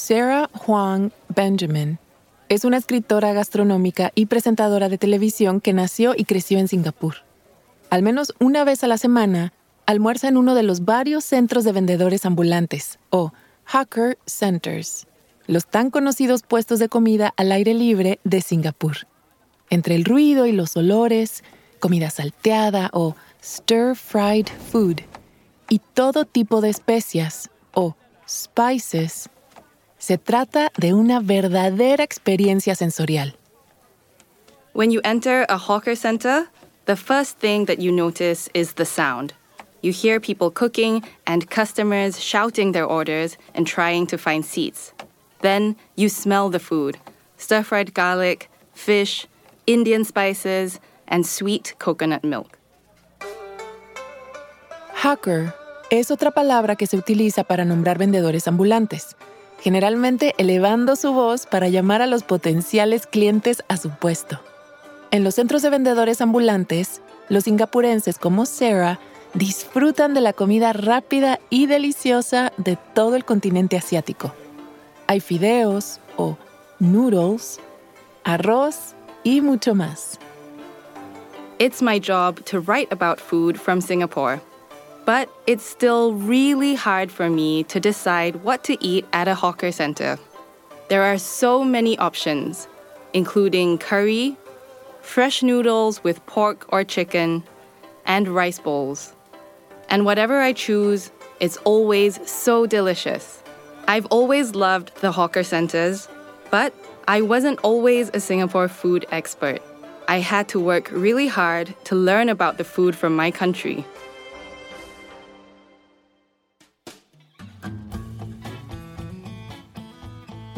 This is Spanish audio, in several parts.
Sarah Huang Benjamin es una escritora gastronómica y presentadora de televisión que nació y creció en Singapur. Al menos una vez a la semana, almuerza en uno de los varios centros de vendedores ambulantes, o Hawker Centers, los tan conocidos puestos de comida al aire libre de Singapur. Entre el ruido y los olores, comida salteada o stir-fried food, y todo tipo de especias, o spices, se trata de una verdadera experiencia sensorial. When you enter a hawker center, the first thing that you notice is the sound. You hear people cooking and customers shouting their orders and trying to find seats. Then you smell the food stir fried garlic, fish, Indian spices, and sweet coconut milk. Hawker es otra palabra que se utiliza para nombrar vendedores ambulantes generalmente elevando su voz para llamar a los potenciales clientes a su puesto. En los centros de vendedores ambulantes, los singapurenses como Sarah disfrutan de la comida rápida y deliciosa de todo el continente asiático. Hay fideos o noodles, arroz y mucho más. It's my job to write about food from Singapore. But it's still really hard for me to decide what to eat at a hawker center. There are so many options, including curry, fresh noodles with pork or chicken, and rice bowls. And whatever I choose, it's always so delicious. I've always loved the hawker centers, but I wasn't always a Singapore food expert. I had to work really hard to learn about the food from my country.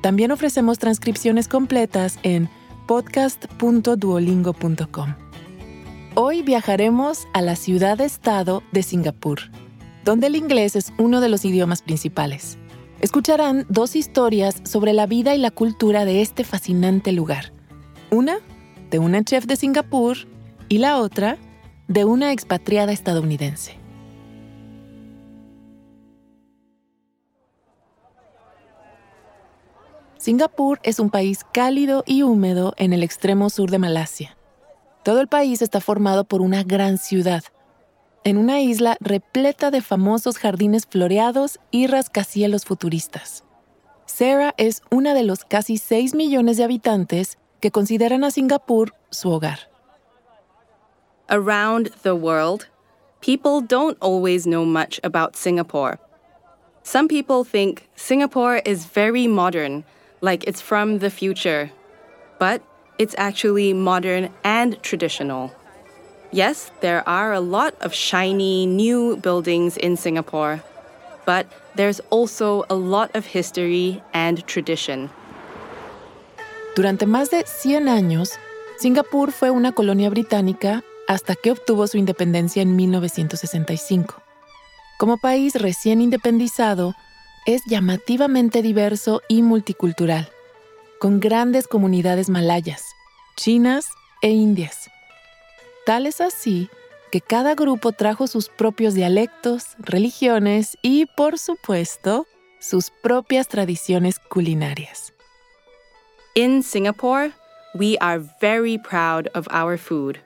también ofrecemos transcripciones completas en podcast.duolingo.com. Hoy viajaremos a la ciudad-estado de Singapur, donde el inglés es uno de los idiomas principales. Escucharán dos historias sobre la vida y la cultura de este fascinante lugar. Una de una chef de Singapur y la otra de una expatriada estadounidense. Singapur es un país cálido y húmedo en el extremo sur de Malasia. Todo el país está formado por una gran ciudad, en una isla repleta de famosos jardines floreados y rascacielos futuristas. Sarah es una de los casi 6 millones de habitantes que consideran a Singapur su hogar. Around the world, people don't always know much about Singapore. Some people think Singapore is very modern like it's from the future, but it's actually modern and traditional. Yes, there are a lot of shiny new buildings in Singapore, but there's also a lot of history and tradition. Durante más de 100 años, Singapur fue una colonia británica hasta que obtuvo su independencia en 1965. Como país recién independizado, es llamativamente diverso y multicultural, con grandes comunidades malayas, chinas e indias. Tal es así que cada grupo trajo sus propios dialectos, religiones y, por supuesto, sus propias tradiciones culinarias. In Singapore, we are very proud of our food.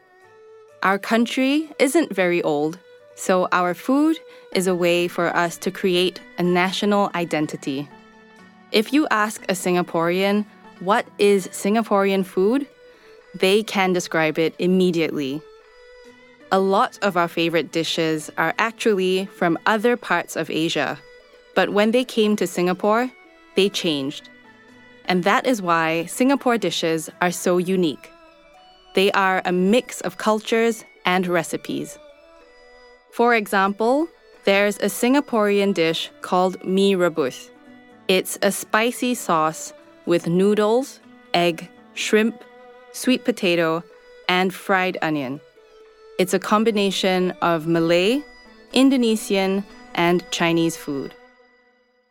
Our country isn't very old, so our food is a way for us to create a national identity. If you ask a Singaporean, what is Singaporean food? They can describe it immediately. A lot of our favorite dishes are actually from other parts of Asia, but when they came to Singapore, they changed. And that is why Singapore dishes are so unique. They are a mix of cultures and recipes. For example, there's a Singaporean dish called mee rebus. It's a spicy sauce with noodles, egg, shrimp, sweet potato, and fried onion. It's a combination of Malay, Indonesian, and Chinese food.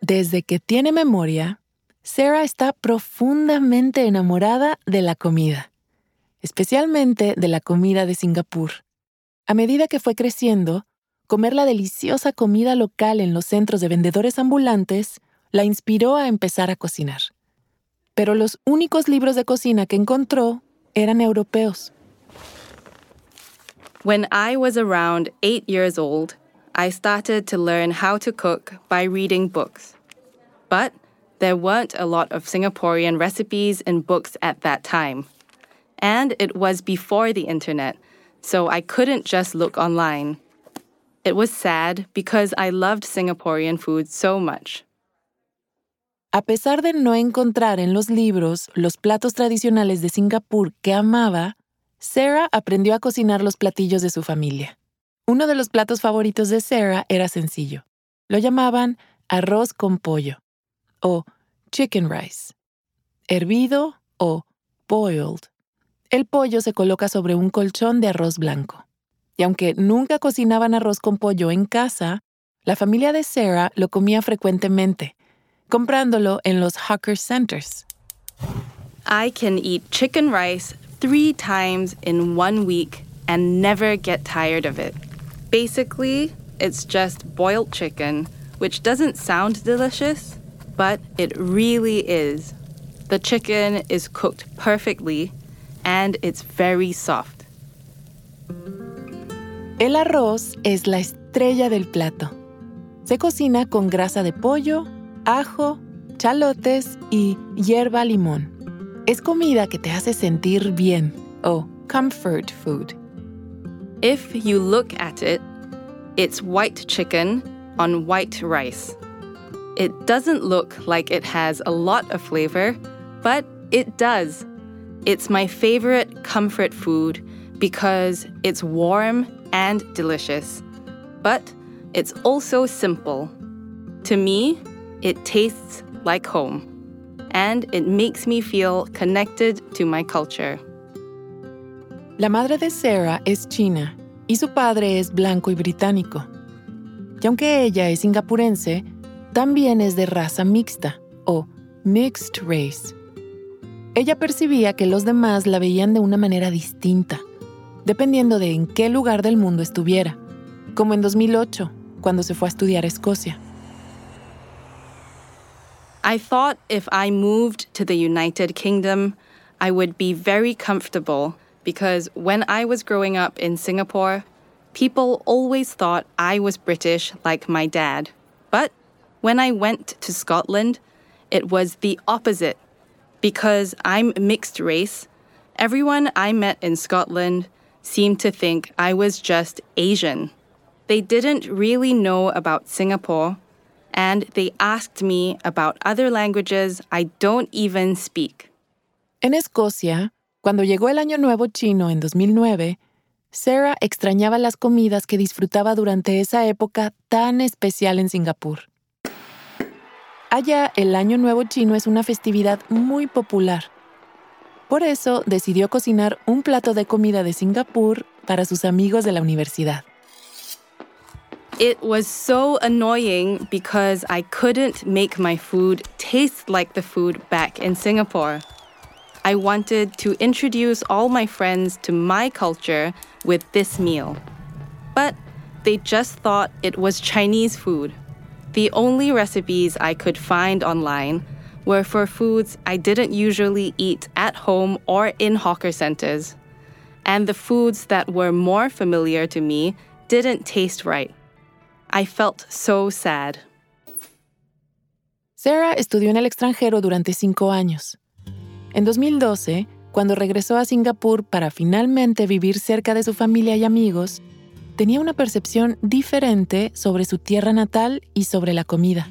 Desde que tiene memoria, Sarah está profundamente enamorada de la comida, especialmente de la comida de Singapur. A medida que fue creciendo, comer la deliciosa comida local en los centros de vendedores ambulantes la inspiró a empezar a cocinar. Pero los únicos libros de cocina que encontró eran europeos. When I was around eight years old, I started to learn how to cook by reading books. But there weren't a lot of Singaporean recipes in books at that time. And it was before the internet, so I couldn't just look online. It was sad because I loved Singaporean food so much. A pesar de no encontrar en los libros los platos tradicionales de Singapur que amaba, Sarah aprendió a cocinar los platillos de su familia. Uno de los platos favoritos de Sarah era sencillo. Lo llamaban arroz con pollo o chicken rice, hervido o boiled. El pollo se coloca sobre un colchón de arroz blanco. Y aunque nunca cocinaban arroz con pollo en casa, la familia de Sarah lo comía frecuentemente comprándolo en los hawker centers. I can eat chicken rice three times in one week and never get tired of it. Basically, it's just boiled chicken, which doesn't sound delicious, but it really is. The chicken is cooked perfectly and it's very soft. El arroz es la estrella del plato. Se cocina con grasa de pollo, ajo, chalotes y hierba limón. Es comida que te hace sentir bien o comfort food. If you look at it, it's white chicken on white rice. It doesn't look like it has a lot of flavor, but it does. It's my favorite comfort food because it's warm and delicious, but it's also simple. To me, it tastes like home, and it makes me feel connected to my culture. La madre de Sarah es china y su padre es blanco y británico. Y aunque ella es singapurense, también es de raza mixta o mixed race. Ella percibía que los demás la veían de una manera distinta, dependiendo de en qué lugar del mundo estuviera, como en 2008, cuando se fue a estudiar a Escocia. I thought if I moved to the United Kingdom, I would be very comfortable because when I was growing up in Singapore, people always thought I was British like my dad. But when I went to Scotland, it was the opposite. Because I'm mixed race, everyone I met in Scotland seemed to think I was just Asian. They didn't really know about Singapore and they asked me about other languages I don't even speak. En Escocia, cuando llegó el Año Nuevo chino en 2009, Sarah extrañaba las comidas que disfrutaba durante esa época tan especial en Singapur. Allá, el Año Nuevo chino es una festividad muy popular. Por eso decidió cocinar un plato de comida de Singapur para sus amigos de la universidad. It was so annoying because I couldn't make my food taste like the food back in Singapore. I wanted to introduce all my friends to my culture with this meal. But they just thought it was Chinese food. The only recipes I could find online were for foods I didn't usually eat at home or in hawker centers. And the foods that were more familiar to me didn't taste right. I felt so sad. Sarah estudió en el extranjero durante cinco años. En 2012, cuando regresó a Singapur para finalmente vivir cerca de su familia y amigos, tenía una percepción diferente sobre su tierra natal y sobre la comida.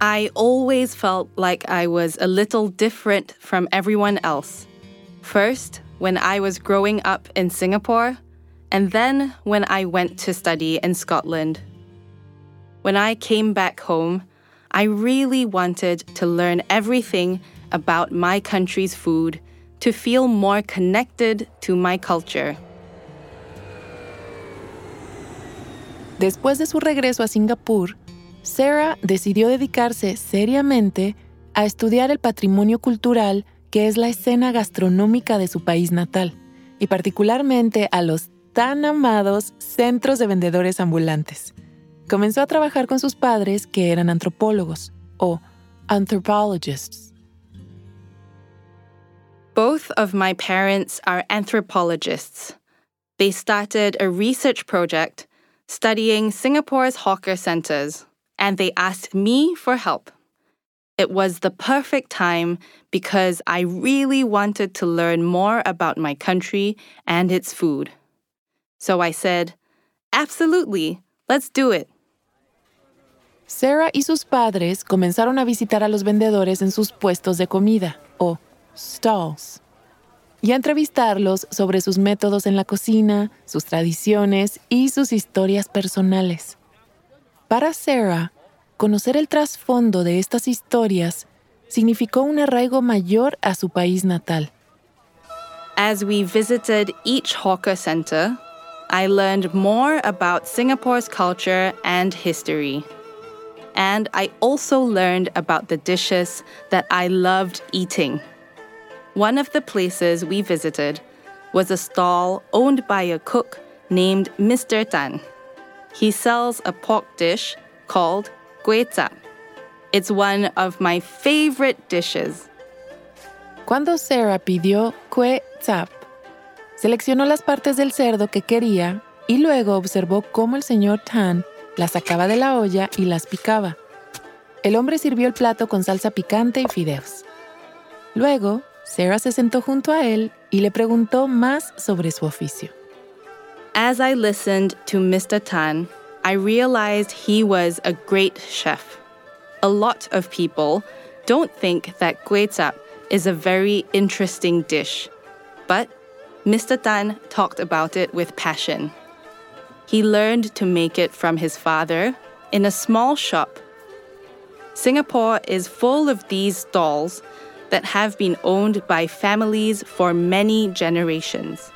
I always felt like I was a little different from everyone else. First, when I was growing up in Singapore, and then when I went to study in Scotland. When I came back home, I really wanted to learn everything about my country's food to feel more connected to my culture. Después de su regreso a Singapur, Sarah decidió dedicarse seriamente a estudiar el patrimonio cultural que es la escena gastronómica de su país natal, y particularmente a los tan amados centros de vendedores ambulantes. Comenzó a trabajar con sus padres que eran antropólogos o anthropologists. Both of my parents are anthropologists. They started a research project studying Singapore's hawker centers, and they asked me for help. It was the perfect time because I really wanted to learn more about my country and its food. So I said, Absolutely, let's do it. Sarah y sus padres comenzaron a visitar a los vendedores en sus puestos de comida, o stalls, y a entrevistarlos sobre sus métodos en la cocina, sus tradiciones y sus historias personales. Para Sarah, conocer el trasfondo de estas historias significó un arraigo mayor a su país natal. As we visited each hawker center, I learned more about Singapore's culture and history. And I also learned about the dishes that I loved eating. One of the places we visited was a stall owned by a cook named Mr. Tan. He sells a pork dish called chap. It's one of my favorite dishes. Cuando Sarah pidió kue seleccionó las partes del cerdo que quería y luego observó cómo el señor Tan las sacaba de la olla y las picaba. El hombre sirvió el plato con salsa picante y fideos. Luego, Sarah se sentó junto a él y le preguntó más sobre su oficio. As I listened to Mr. Tan, I realized he was a great chef. A lot of people don't think that kway is a very interesting dish, but Mr. Tan talked about it with passion. He learned to make it from his father in a small shop. Singapore is full of these stalls that have been owned by families for many generations.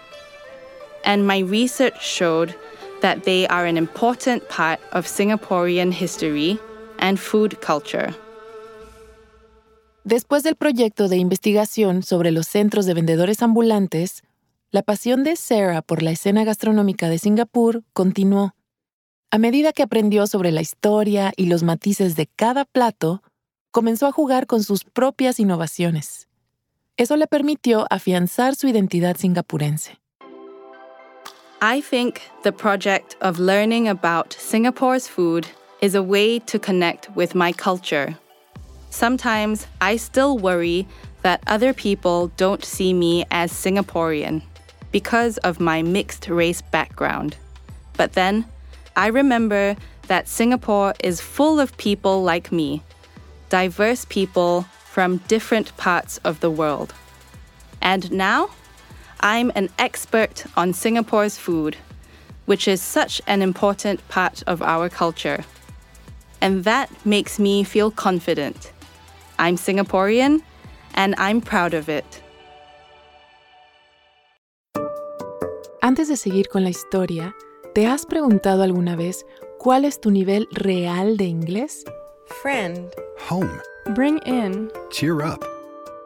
And my research showed that they are an important part of Singaporean history and food culture. Después del proyecto de investigación sobre los centros de vendedores ambulantes, la pasión de Sarah por la escena gastronómica de Singapur continuó. A medida que aprendió sobre la historia y los matices de cada plato, comenzó a jugar con sus propias innovaciones. Eso le permitió afianzar su identidad singapurense. I think the project of learning about Singapore's food is a way to connect with my culture. Sometimes I still worry that other people don't see me as Singaporean because of my mixed race background. But then I remember that Singapore is full of people like me, diverse people from different parts of the world. And now I'm an expert on Singapore's food, which is such an important part of our culture. And that makes me feel confident. I'm Singaporean and I'm proud of it. Antes de seguir con la historia, ¿te has preguntado alguna vez cuál es tu nivel real de inglés? Friend. Home. Bring in. Cheer up.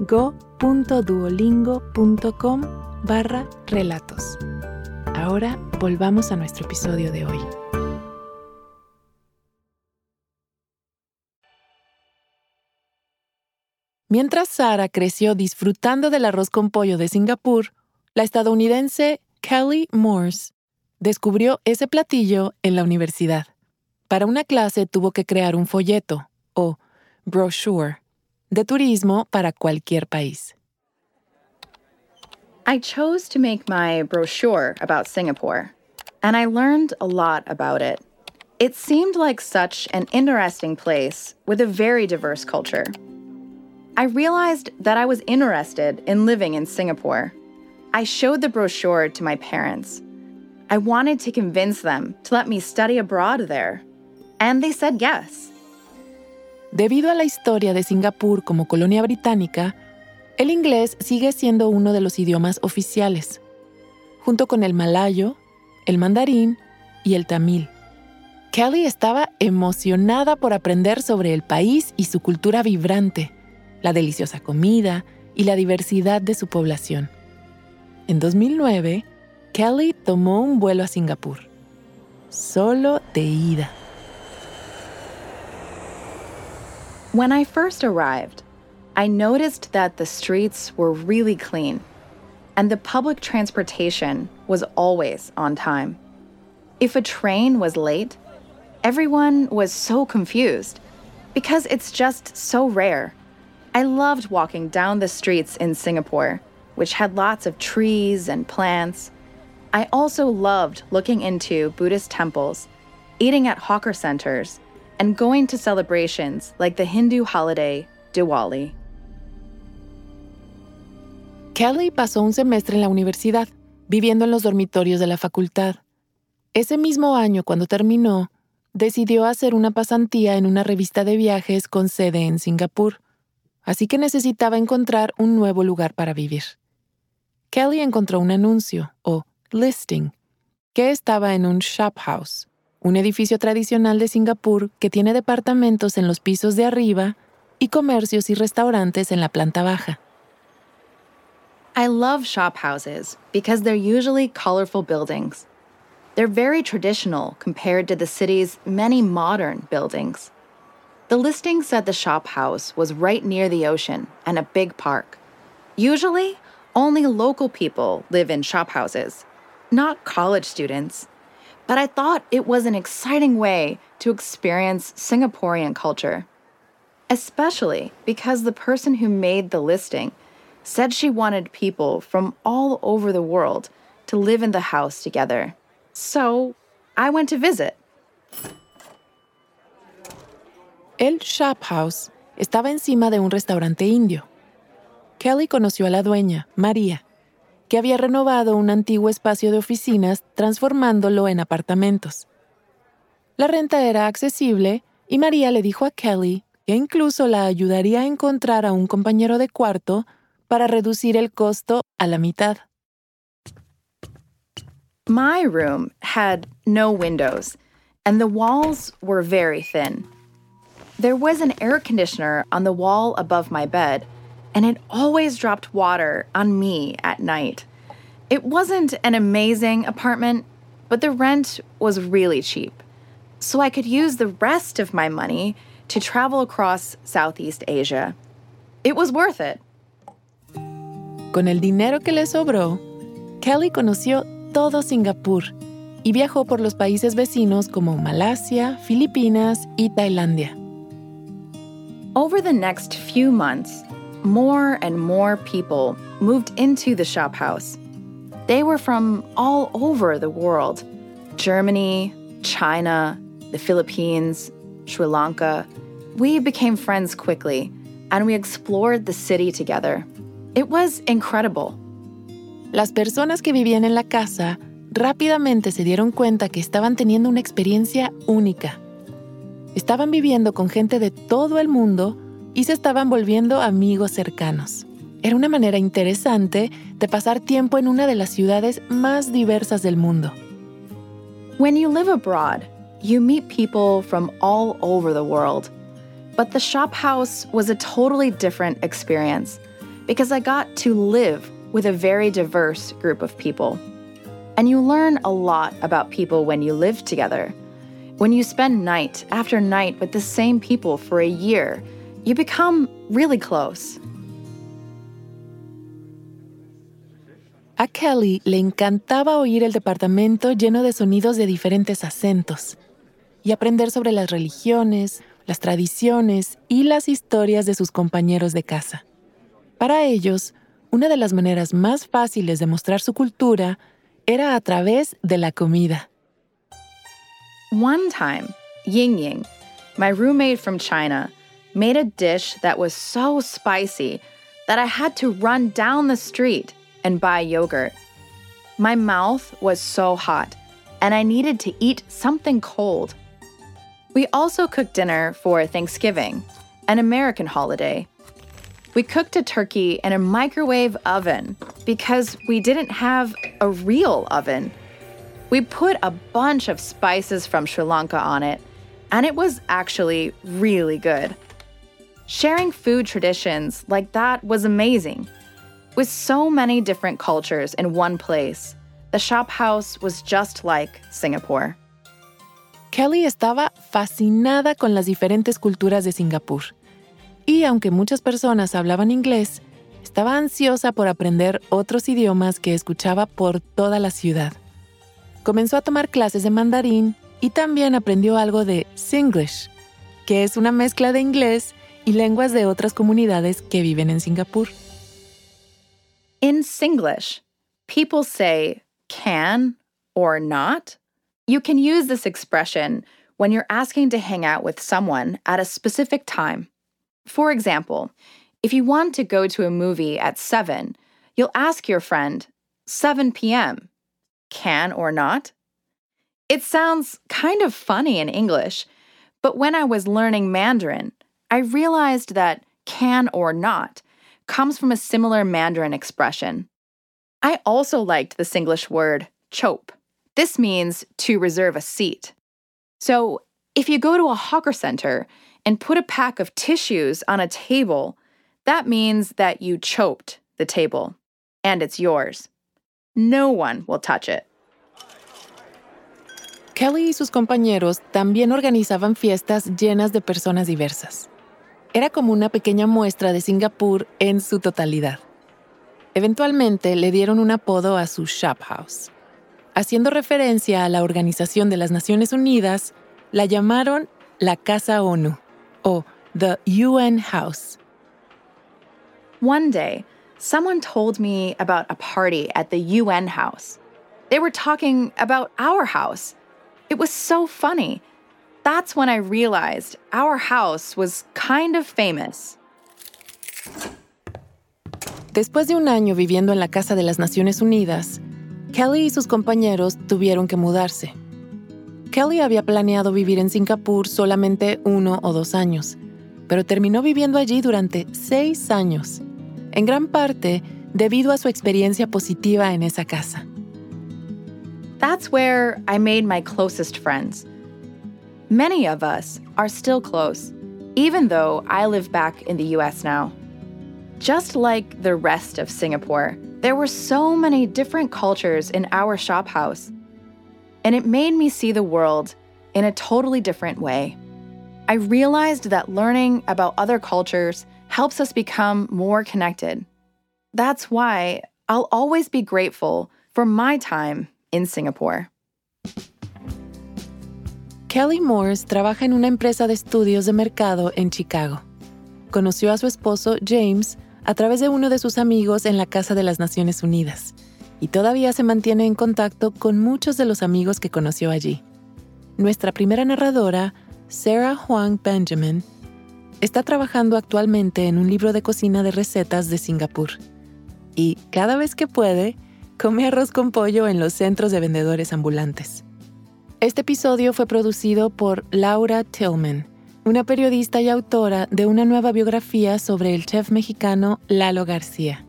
go.duolingo.com barra relatos. Ahora volvamos a nuestro episodio de hoy. Mientras Sara creció disfrutando del arroz con pollo de Singapur, la estadounidense Kelly Morse descubrió ese platillo en la universidad. Para una clase tuvo que crear un folleto, o brochure, de turismo para cualquier país. I chose to make my brochure about Singapore, and I learned a lot about it. It seemed like such an interesting place with a very diverse culture. I realized that I was interested in living in Singapore. I showed the brochure to my parents. I wanted to convince them to let me study abroad there, and they said yes. Debido a la historia de Singapur como colonia británica, el inglés sigue siendo uno de los idiomas oficiales, junto con el malayo, el mandarín y el tamil. Kelly estaba emocionada por aprender sobre el país y su cultura vibrante, la deliciosa comida y la diversidad de su población. En 2009, Kelly tomó un vuelo a Singapur, solo de ida. When I first arrived, I noticed that the streets were really clean and the public transportation was always on time. If a train was late, everyone was so confused because it's just so rare. I loved walking down the streets in Singapore, which had lots of trees and plants. I also loved looking into Buddhist temples, eating at hawker centers, and going to celebrations like the Hindu holiday Diwali. Kelly pasó un semestre en la universidad, viviendo en los dormitorios de la facultad. Ese mismo año, cuando terminó, decidió hacer una pasantía en una revista de viajes con sede en Singapur, así que necesitaba encontrar un nuevo lugar para vivir. Kelly encontró un anuncio, o listing, que estaba en un shop house, un edificio tradicional de Singapur que tiene departamentos en los pisos de arriba y comercios y restaurantes en la planta baja. I love shop houses because they're usually colorful buildings. They're very traditional compared to the city's many modern buildings. The listing said the shop house was right near the ocean and a big park. Usually, only local people live in shop houses, not college students. But I thought it was an exciting way to experience Singaporean culture, especially because the person who made the listing said she wanted people from all over the world to live in the house together. So I went to visit. El Shop House estaba encima de un restaurante indio. Kelly conoció a la dueña, María, que había renovado un antiguo espacio de oficinas transformándolo en apartamentos. La renta era accesible y María le dijo a Kelly que incluso la ayudaría a encontrar a un compañero de cuarto para reducir el costo a la mitad. My room had no windows, and the walls were very thin. There was an air conditioner on the wall above my bed, and it always dropped water on me at night. It wasn't an amazing apartment, but the rent was really cheap. So I could use the rest of my money to travel across Southeast Asia. It was worth it. Con el dinero que le sobró, Kelly conoció todo Singapur y viajó por los países vecinos como Malasia, Filipinas y Tailandia. Over the next few months, more and more people moved into the shop house. They were from all over the world Germany, China, the Philippines, Sri Lanka. We became friends quickly, and we explored the city together. It was incredible. Las personas que vivían en la casa rápidamente se dieron cuenta que estaban teniendo una experiencia única. Estaban viviendo con gente de todo el mundo y se estaban volviendo amigos cercanos. Era una manera interesante de pasar tiempo en una de las ciudades más diversas del mundo. When you live abroad, you meet people from all over the world. But the shop house was a totally different experience because I got to live with a very diverse group of people. And you learn a lot about people when you live together. When you spend night after night with the same people for a year, you become really close. A Kelly le encantaba oír el departamento lleno de sonidos de diferentes acentos y aprender sobre las religiones, las tradiciones y las historias de sus compañeros de casa. Para ellos, una de las maneras más fáciles de mostrar su cultura era a través de la comida. One time, Ying Ying, my roommate from China, made a dish that was so spicy that I had to run down the street and buy yogurt. My mouth was so hot, and I needed to eat something cold. We also cooked dinner for Thanksgiving, an American holiday. We cooked a turkey in a microwave oven because we didn't have a real oven. We put a bunch of spices from Sri Lanka on it, and it was actually really good. Sharing food traditions like that was amazing. With so many different cultures in one place, the shop house was just like Singapore. Kelly estaba fascinada con las diferentes culturas de Singapur. Y aunque muchas personas hablaban inglés, estaba ansiosa por aprender otros idiomas que escuchaba por toda la ciudad. Comenzó a tomar clases de mandarín y también aprendió algo de Singlish, que es una mezcla de inglés y lenguas de otras comunidades que viven en Singapur. In Singlish, people say can or not You can use this expression when you're asking to hang out with someone at a specific time. For example, if you want to go to a movie at 7, you'll ask your friend, 7 p.m., can or not? It sounds kind of funny in English, but when I was learning Mandarin, I realized that can or not comes from a similar Mandarin expression. I also liked the Singlish word chope. This means to reserve a seat. So if you go to a hawker center and put a pack of tissues on a table, that means that you choked the table and it's yours. No one will touch it. Kelly y sus compañeros también organizaban fiestas llenas de personas diversas. Era como una pequeña muestra de Singapur en su totalidad. Eventualmente le dieron un apodo a su shop house. haciendo referencia a la Organización de las Naciones Unidas, la llamaron la Casa ONU o the UN House. One day, someone told me about a party at the UN House. They were talking about our house. It was so funny. That's when I realized our house was kind of famous. Después de un año viviendo en la Casa de las Naciones Unidas, Kelly y sus compañeros tuvieron que mudarse. Kelly había planeado vivir en Singapur solamente uno o dos años, pero terminó viviendo allí durante seis años, en gran parte debido a su experiencia positiva en esa casa. That's where I made my closest friends. Many of us are still close, even though I live back in the US now. Just like the rest of Singapore, there were so many different cultures in our shop house, and it made me see the world in a totally different way. I realized that learning about other cultures helps us become more connected. That's why I'll always be grateful for my time in Singapore. Kelly Morse trabaja en una empresa de estudios de mercado en Chicago. Conoció a su esposo James a través de uno de sus amigos en la Casa de las Naciones Unidas, y todavía se mantiene en contacto con muchos de los amigos que conoció allí. Nuestra primera narradora, Sarah Huang Benjamin, está trabajando actualmente en un libro de cocina de recetas de Singapur. Y cada vez que puede, come arroz con pollo en los centros de vendedores ambulantes. Este episodio fue producido por Laura Tillman una periodista y autora de una nueva biografía sobre el chef mexicano Lalo García.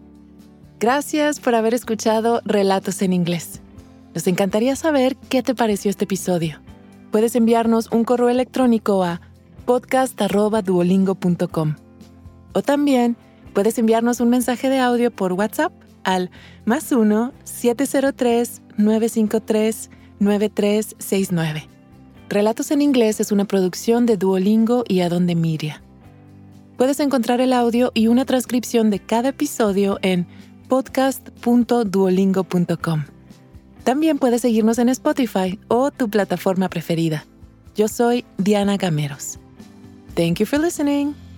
Gracias por haber escuchado Relatos en Inglés. Nos encantaría saber qué te pareció este episodio. Puedes enviarnos un correo electrónico a podcast.duolingo.com o también puedes enviarnos un mensaje de audio por WhatsApp al más 1-703-953-9369. Relatos en Inglés es una producción de Duolingo y Adonde Miria. Puedes encontrar el audio y una transcripción de cada episodio en podcast.duolingo.com. También puedes seguirnos en Spotify o tu plataforma preferida. Yo soy Diana Gameros. Thank you for listening.